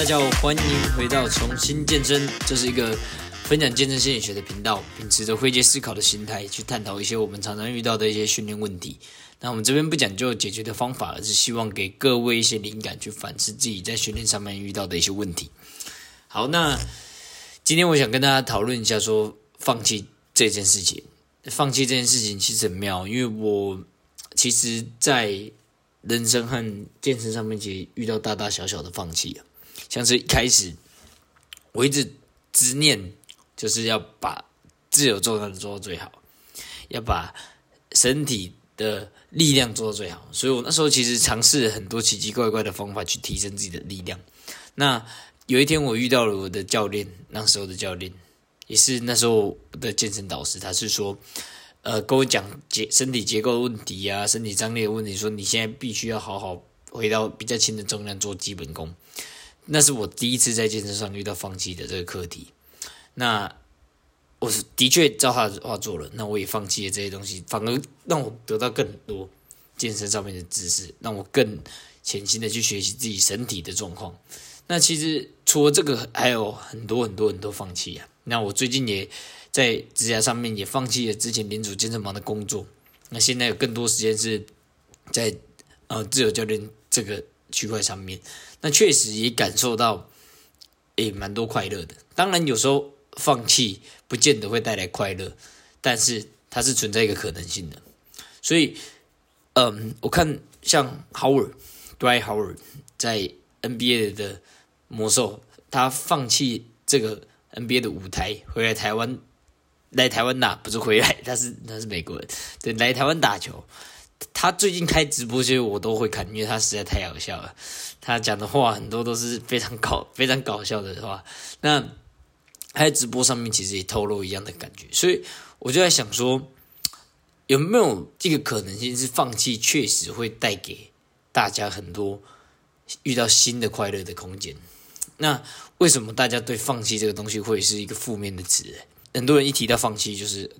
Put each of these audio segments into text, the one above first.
大家好，欢迎回到重新健身，这是一个分享健身心理学的频道，秉持着会接思考的心态去探讨一些我们常常遇到的一些训练问题。那我们这边不讲究解决的方法，而是希望给各位一些灵感，去反思自己在训练上面遇到的一些问题。好，那今天我想跟大家讨论一下，说放弃这件事情。放弃这件事情其实很妙，因为我其实，在人生和健身上面，其实遇到大大小小的放弃啊。像是一开始，我一直执念，就是要把自由重量做到最好，要把身体的力量做到最好。所以我那时候其实尝试很多奇奇怪怪的方法去提升自己的力量。那有一天，我遇到了我的教练，那时候的教练。也是那时候的健身导师，他是说，呃，跟我讲结身体结构问题啊，身体张力的问题，说你现在必须要好好回到比较轻的重量做基本功。那是我第一次在健身上遇到放弃的这个课题。那我是的确照他的话做了，那我也放弃了这些东西，反而让我得到更多健身上面的知识，让我更潜心的去学习自己身体的状况。那其实除了这个，还有很多很多很多放弃啊。那我最近也在职涯上面也放弃了之前领主健身房的工作，那现在有更多时间是在呃自由教练这个区块上面，那确实也感受到诶蛮多快乐的。当然有时候放弃不见得会带来快乐，但是它是存在一个可能性的。所以，嗯，我看像 Howard，Dry Howard 在 NBA 的魔兽，他放弃这个。NBA 的舞台回来台湾，来台湾打不是回来，他是他是美国人，对，来台湾打球。他最近开直播，其实我都会看，因为他实在太好笑了。他讲的话很多都是非常搞、非常搞笑的话。那他在直播上面其实也透露一样的感觉，所以我就在想说，有没有这个可能性是放弃，确实会带给大家很多遇到新的快乐的空间。那为什么大家对放弃这个东西会是一个负面的词？很多人一提到放弃，就是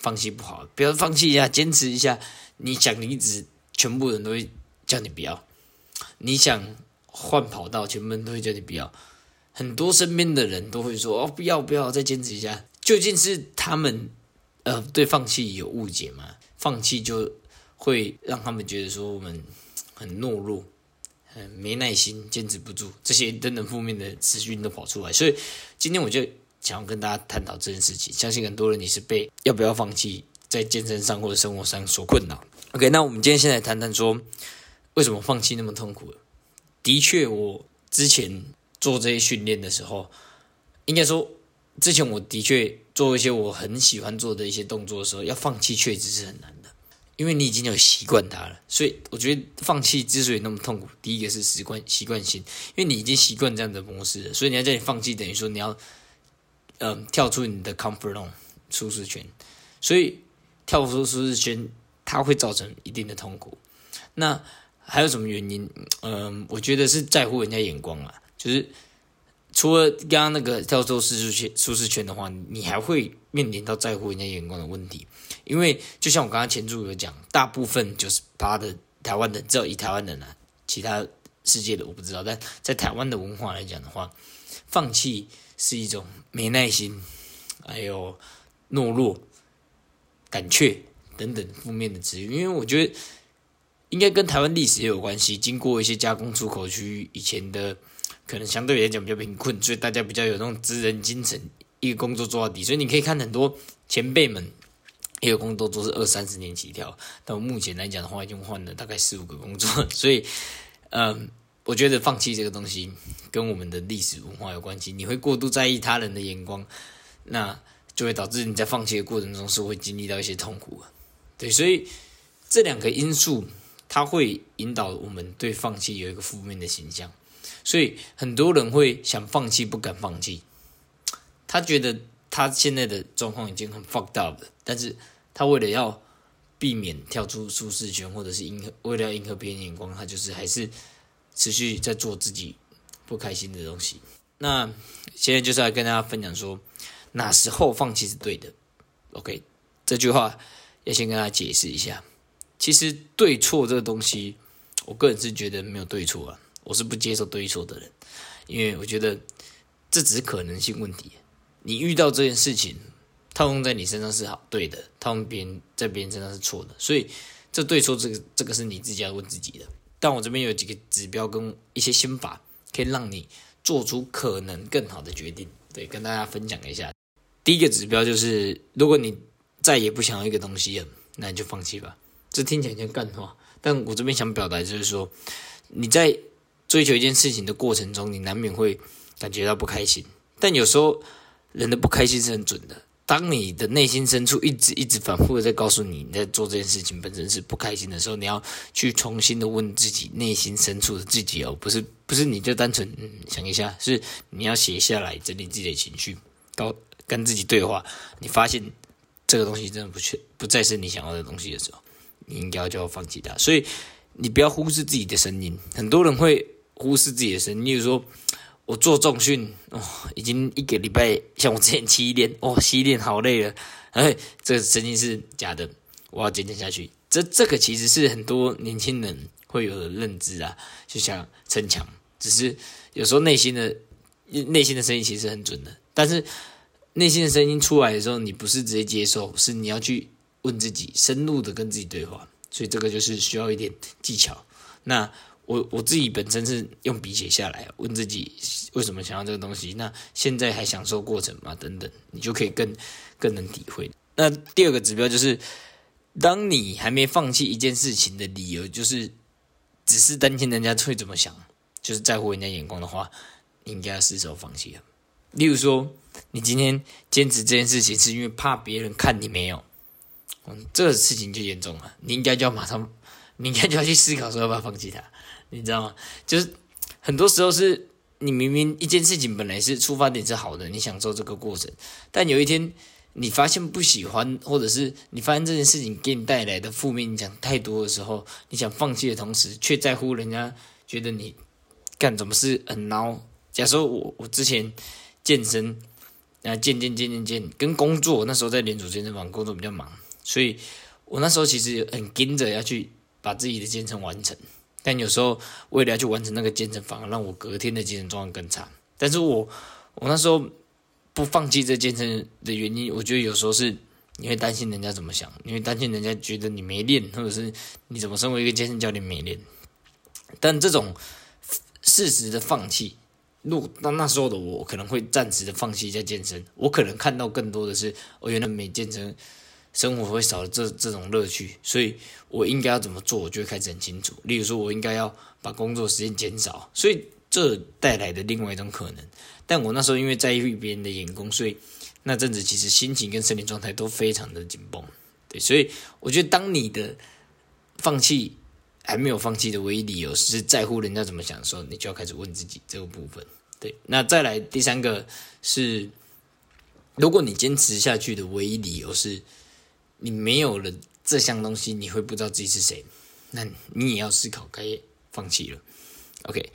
放弃不好，不要放弃一下，坚持一下。你想离职，全部人都会叫你不要；你想换跑道，全部人都会叫你不要。很多身边的人都会说：“哦，不要不要，再坚持一下。”究竟是他们呃对放弃有误解吗？放弃就会让他们觉得说我们很懦弱。嗯，没耐心，坚持不住，这些等等负面的资讯都跑出来，所以今天我就想要跟大家探讨这件事情。相信很多人你是被要不要放弃在健身上或者生活上所困扰。OK，那我们今天先来谈谈说为什么放弃那么痛苦。的确，我之前做这些训练的时候，应该说之前我的确做一些我很喜欢做的一些动作的时候，要放弃确实是很难的。因为你已经有习惯它了，所以我觉得放弃之所以那么痛苦，第一个是习惯习惯性，因为你已经习惯这样的模式了，所以你要叫你放弃，等于说你要，嗯，跳出你的 comfort zone 舒适圈，所以跳出舒适圈，它会造成一定的痛苦。那还有什么原因？嗯，我觉得是在乎人家眼光啊，就是。除了刚刚那个跳出舒适圈、舒适圈的话，你还会面临到在乎人家眼光的问题。因为就像我刚刚前主有讲，大部分就是八的台湾人，只有以台湾人啊，其他世界的我不知道。但在台湾的文化来讲的话，放弃是一种没耐心，还有懦弱、胆怯等等负面的词语。因为我觉得应该跟台湾历史也有关系，经过一些加工出口区以前的。可能相对来讲比较贫困，所以大家比较有那种职人精神，一个工作做到底。所以你可以看很多前辈们，一个工作都是二三十年起跳，到目前来讲的话，已经换了大概四五个工作。所以，嗯，我觉得放弃这个东西跟我们的历史文化有关系。你会过度在意他人的眼光，那就会导致你在放弃的过程中是会经历到一些痛苦。对，所以这两个因素，它会引导我们对放弃有一个负面的形象。所以很多人会想放弃，不敢放弃。他觉得他现在的状况已经很 fucked up 了，但是他为了要避免跳出舒适圈，或者是迎合为了要迎合别人眼光，他就是还是持续在做自己不开心的东西。那现在就是要跟大家分享说，哪时候放弃是对的。OK，这句话要先跟大家解释一下。其实对错这个东西，我个人是觉得没有对错啊。我是不接受对错的人，因为我觉得这只是可能性问题。你遇到这件事情，套用在你身上是好对的，套用别人在别人身上是错的，所以这对错这个这个是你自己要问自己的。但我这边有几个指标跟一些心法，可以让你做出可能更好的决定。对，跟大家分享一下。第一个指标就是，如果你再也不想要一个东西了，那你就放弃吧。这听起来像干话，但我这边想表达就是说，你在追求一件事情的过程中，你难免会感觉到不开心。但有时候人的不开心是很准的。当你的内心深处一直一直反复的在告诉你，你在做这件事情本身是不开心的时候，你要去重新的问自己内心深处的自己哦，不是不是你就单纯想一下，是你要写下来整理自己的情绪，高跟自己对话。你发现这个东西真的不确不再是你想要的东西的时候。你应该就要放弃它，所以你不要忽视自己的声音。很多人会忽视自己的声音，例如说，我做重训哦，已经一个礼拜，像我之前七练哦，七练好累了，哎，这个声音是假的，我要坚持下去。这这个其实是很多年轻人会有的认知啊，就像逞强，只是有时候内心的内心的声音其实很准的，但是内心的声音出来的时候，你不是直接接受，是你要去。问自己，深入的跟自己对话，所以这个就是需要一点技巧。那我我自己本身是用笔写下来，问自己为什么想要这个东西，那现在还享受过程吗？等等，你就可以更更能体会。那第二个指标就是，当你还没放弃一件事情的理由，就是只是担心人家会怎么想，就是在乎人家眼光的话，你应该要失手放弃了。例如说，你今天坚持这件事情，是因为怕别人看你没有。嗯，这个事情就严重了，你应该就要马上，你应该就要去思考说要不要放弃它，你知道吗？就是很多时候是你明明一件事情本来是出发点是好的，你享受这个过程，但有一天你发现不喜欢，或者是你发现这件事情给你带来的负面影响太多的时候，你想放弃的同时，却在乎人家觉得你干怎么是很孬。假设我我之前健身，啊健健健健健，跟工作那时候在连锁健身房工作比较忙。所以，我那时候其实很跟着要去把自己的健身完成，但有时候为了要去完成那个健身，反而让我隔天的精神状况更差。但是我，我那时候不放弃这健身的原因，我觉得有时候是你会担心人家怎么想，你会担心人家觉得你没练，或者是你怎么身为一个健身教练没练。但这种事实的放弃，如那那时候的我可能会暂时的放弃一下健身，我可能看到更多的是，我原来没健身。生活会少了这这种乐趣，所以我应该要怎么做，我就会开始很清楚。例如说，我应该要把工作时间减少，所以这带来的另外一种可能。但我那时候因为在意别人的眼光，所以那阵子其实心情跟身体状态都非常的紧绷。对，所以我觉得当你的放弃还没有放弃的唯一理由是在乎人家怎么想的时候，你就要开始问自己这个部分。对，那再来第三个是，如果你坚持下去的唯一理由是。你没有了这项东西，你会不知道自己是谁，那你也要思考该放弃了。OK，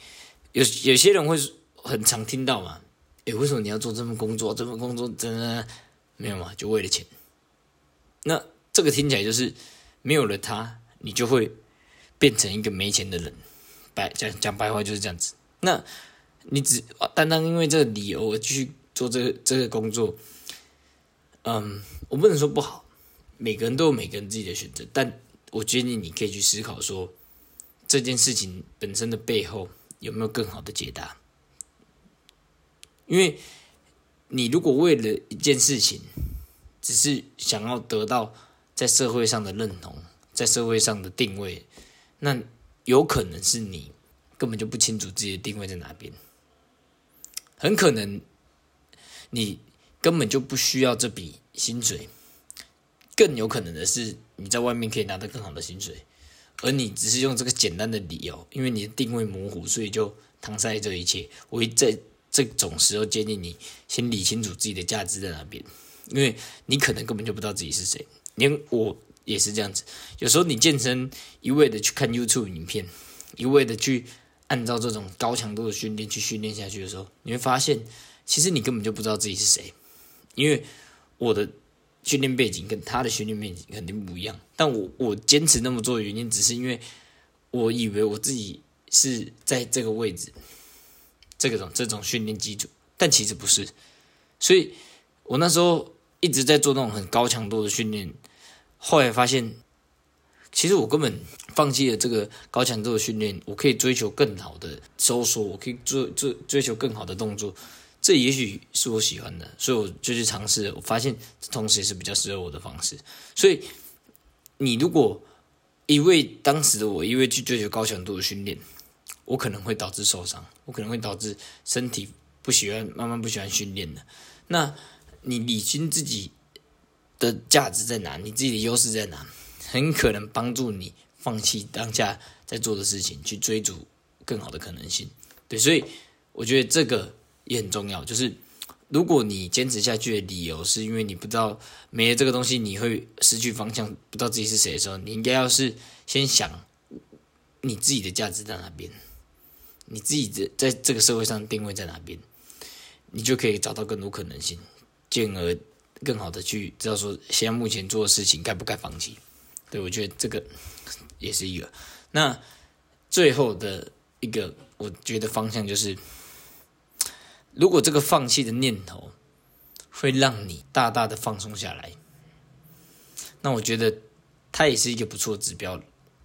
有有些人会很常听到嘛，诶，为什么你要做这份工作？这份工作真的没有嘛？就为了钱？那这个听起来就是没有了他，你就会变成一个没钱的人。白讲讲白话就是这样子。那你只单单因为这个理由而继续做这个这个工作，嗯，我不能说不好。每个人都有每个人自己的选择，但我建议你可以去思考说，这件事情本身的背后有没有更好的解答？因为你如果为了一件事情，只是想要得到在社会上的认同，在社会上的定位，那有可能是你根本就不清楚自己的定位在哪边，很可能你根本就不需要这笔薪水。更有可能的是，你在外面可以拿到更好的薪水，而你只是用这个简单的理由，因为你的定位模糊，所以就搪塞这一切。我会在这种时候建议你先理清楚自己的价值在哪边，因为你可能根本就不知道自己是谁。连我也是这样子，有时候你健身一味的去看 YouTube 影片，一味的去按照这种高强度的训练去训练下去的时候，你会发现，其实你根本就不知道自己是谁，因为我的。训练背景跟他的训练背景肯定不一样，但我我坚持那么做的原因，只是因为我以为我自己是在这个位置，这个种这种训练基础，但其实不是。所以我那时候一直在做那种很高强度的训练，后来发现，其实我根本放弃了这个高强度的训练，我可以追求更好的收缩，我可以做做追求更好的动作，这也许是我喜欢的，所以我就去尝试，我发现同时也是比较适合我的方式。所以你如果一味当时的我一味去追求高强度的训练，我可能会导致受伤，我可能会导致身体不喜欢，慢慢不喜欢训练的。那你理清自己的价值在哪，你自己的优势在哪，很可能帮助你放弃当下在做的事情，去追逐更好的可能性。对，所以我觉得这个也很重要。就是如果你坚持下去的理由是因为你不知道没了这个东西你会失去方向，不知道自己是谁的时候，你应该要是先想你自己的价值在哪边。你自己在在这个社会上定位在哪边，你就可以找到更多可能性，进而更好的去知道说现在目前做的事情该不该放弃。对我觉得这个也是一个。那最后的一个，我觉得方向就是，如果这个放弃的念头会让你大大的放松下来，那我觉得它也是一个不错的指标，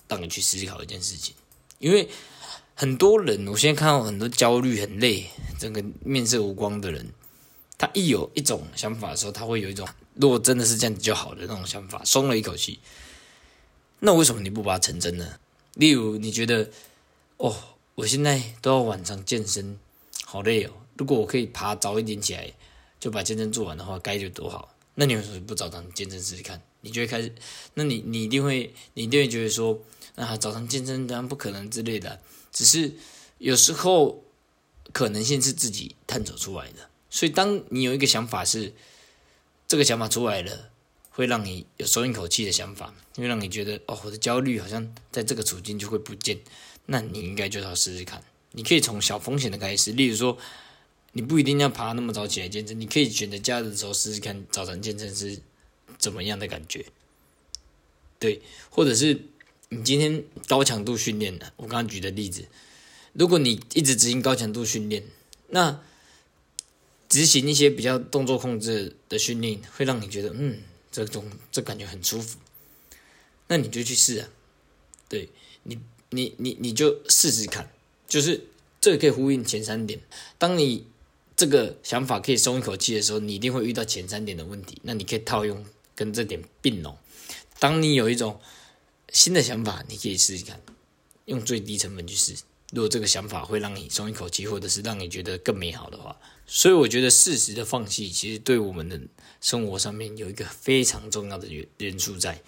让你去思考一件事情，因为。很多人，我现在看到很多焦虑、很累、整个面色无光的人，他一有一种想法的时候，他会有一种如果真的是这样子就好的那种想法，松了一口气。那为什么你不把它成真呢？例如，你觉得哦，我现在都要晚上健身，好累哦。如果我可以爬早一点起来，就把健身做完的话，该有多好。那你为什么不早上健身试试看？你就会开始，那你你一定会，你一定会觉得说，啊，早上健身当然不可能之类的。只是有时候可能性是自己探索出来的，所以当你有一个想法是这个想法出来了，会让你有松一口气的想法，会让你觉得哦，我的焦虑好像在这个处境就会不见，那你应该就要试试看。你可以从小风险的开始，例如说，你不一定要爬那么早起来健身，你可以选择假日的时候试试看早晨健身是怎么样的感觉，对，或者是。你今天高强度训练的，我刚刚举的例子，如果你一直执行高强度训练，那执行一些比较动作控制的训练，会让你觉得，嗯，这种这感觉很舒服，那你就去试啊，对你，你你你就试试看，就是这个可以呼应前三点。当你这个想法可以松一口气的时候，你一定会遇到前三点的问题，那你可以套用跟这点并拢。当你有一种新的想法，你可以试试看，用最低成本去试。如果这个想法会让你松一口气，或者是让你觉得更美好的话，所以我觉得适时的放弃，其实对我们的生活上面有一个非常重要的元元素在。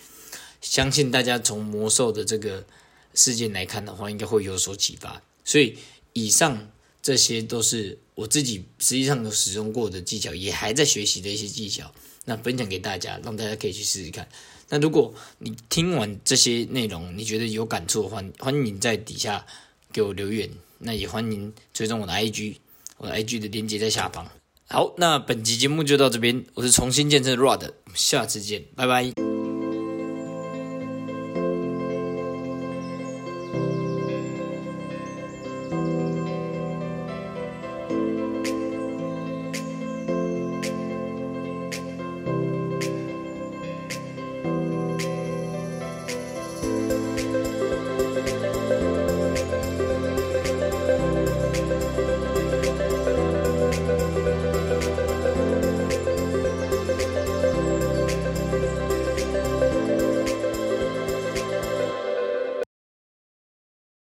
相信大家从魔兽的这个事件来看的话，应该会有所启发。所以以上这些都是我自己实际上有使用过的技巧，也还在学习的一些技巧，那分享给大家，让大家可以去试试看。那如果你听完这些内容，你觉得有感触的话，欢迎在底下给我留言。那也欢迎追踪我的 IG，我的 IG 的链接在下方。好，那本期节目就到这边，我是重新见证 Rod，下次见，拜拜。